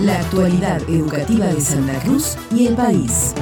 La actualidad educativa de Santa Cruz y el país.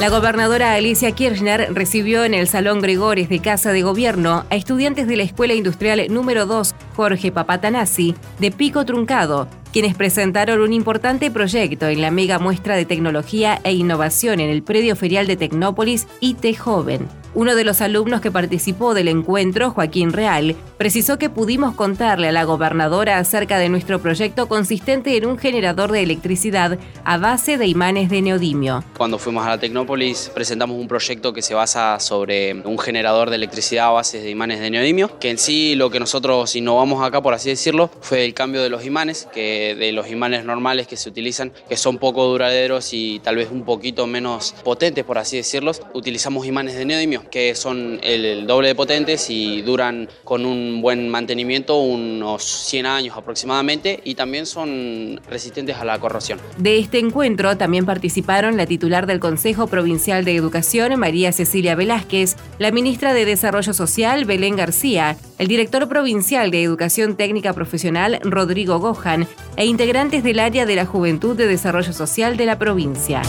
La gobernadora Alicia Kirchner recibió en el Salón Gregores de Casa de Gobierno a estudiantes de la Escuela Industrial número 2 Jorge Papatanasi de Pico Truncado, quienes presentaron un importante proyecto en la mega muestra de tecnología e innovación en el predio ferial de Tecnópolis IT Joven. Uno de los alumnos que participó del encuentro, Joaquín Real, precisó que pudimos contarle a la gobernadora acerca de nuestro proyecto consistente en un generador de electricidad a base de imanes de neodimio. Cuando fuimos a la Tecnópolis presentamos un proyecto que se basa sobre un generador de electricidad a base de imanes de neodimio, que en sí lo que nosotros innovamos acá, por así decirlo, fue el cambio de los imanes, que de los imanes normales que se utilizan, que son poco duraderos y tal vez un poquito menos potentes, por así decirlo, utilizamos imanes de neodimio que son el, doble de potentes y duran con un buen mantenimiento unos 100 años aproximadamente y también son resistentes a la corrosión. De este encuentro también participaron la titular del Consejo Provincial de Educación, María Cecilia Velázquez, la ministra de Desarrollo Social, Belén García, el director provincial de Educación Técnica Profesional, Rodrigo Gohan, e integrantes del área de la Juventud de Desarrollo Social de la provincia.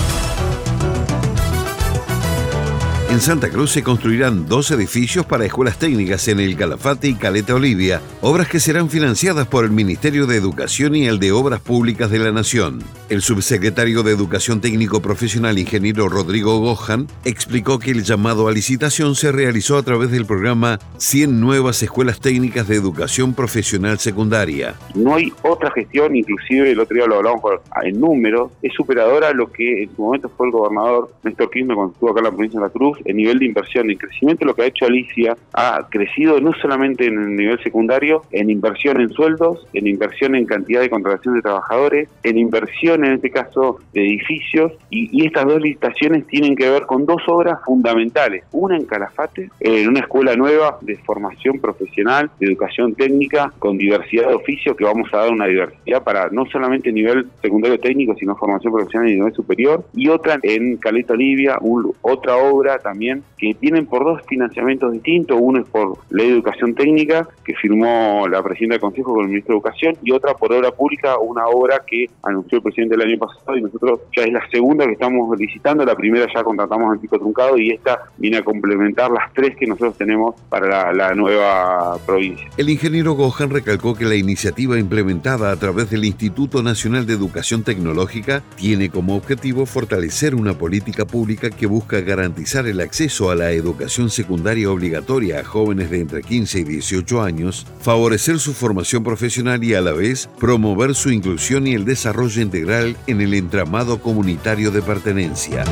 En Santa Cruz se construirán dos edificios para escuelas técnicas en el Calafate y Caleta Olivia, obras que serán financiadas por el Ministerio de Educación y el de Obras Públicas de la Nación. El subsecretario de Educación Técnico Profesional, ingeniero Rodrigo Gohan, explicó que el llamado a licitación se realizó a través del programa 100 Nuevas Escuelas Técnicas de Educación Profesional Secundaria. No hay otra gestión, inclusive el otro día lo hablamos en números, es superadora a lo que en su momento fue el gobernador Néstor Kirchner cuando estuvo acá en la provincia de La Cruz el nivel de inversión, el crecimiento, lo que ha hecho Alicia ha crecido no solamente en el nivel secundario, en inversión en sueldos, en inversión en cantidad de contratación de trabajadores, en inversión en este caso de edificios, y, estas dos licitaciones tienen que ver con dos obras fundamentales. Una en Calafate, en una escuela nueva de formación profesional, de educación técnica, con diversidad de oficios, que vamos a dar una diversidad para no solamente nivel secundario técnico, sino formación profesional y nivel superior, y otra en Caleta Olivia, otra obra también, que tienen por dos financiamientos distintos, uno es por ley de educación técnica, que firmó la presidenta del Consejo con el ministro de Educación, y otra por obra pública, una obra que anunció el presidente el año pasado, y nosotros ya es la segunda que estamos licitando, la primera ya contratamos en Pico Truncado, y esta viene a complementar las tres que nosotros tenemos para la, nueva provincia. El ingeniero Gohan recalcó que la iniciativa implementada a través del Instituto Nacional de Educación Tecnológica tiene como objetivo fortalecer una política pública que busca garantizar el acceso a la educación secundaria obligatoria a jóvenes de entre 15 y 18 años, favorecer su formación profesional y a la vez promover su inclusión y el desarrollo integral en el entramado comunitario de pertenencia.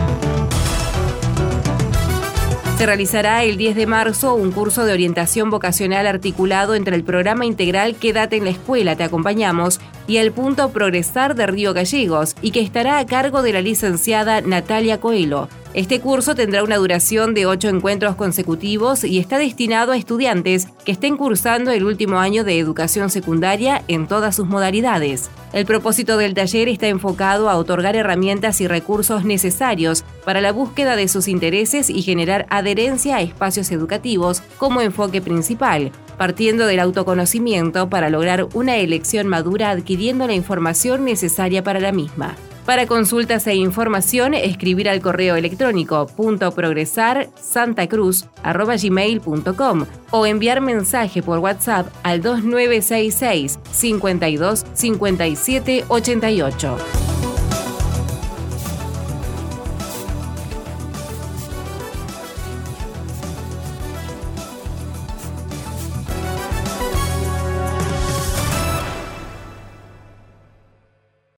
Se realizará el 10 de marzo un curso de orientación vocacional articulado entre el programa integral Quédate en la escuela, te acompañamos, y el punto Progresar de Río Gallegos, y que estará a cargo de la licenciada Natalia Coelho. Este curso tendrá una duración de ocho encuentros consecutivos y está destinado a estudiantes que estén cursando el último año de educación secundaria en todas sus modalidades. El propósito del taller está enfocado a otorgar herramientas y recursos necesarios para la búsqueda de sus intereses y generar adherencia a espacios educativos como enfoque principal, partiendo del autoconocimiento para lograr una elección madura adquiriendo la información necesaria para la misma. Para consultas e información, escribir al correo electrónico punto progresar o enviar mensaje por WhatsApp al 2966 52 57 88.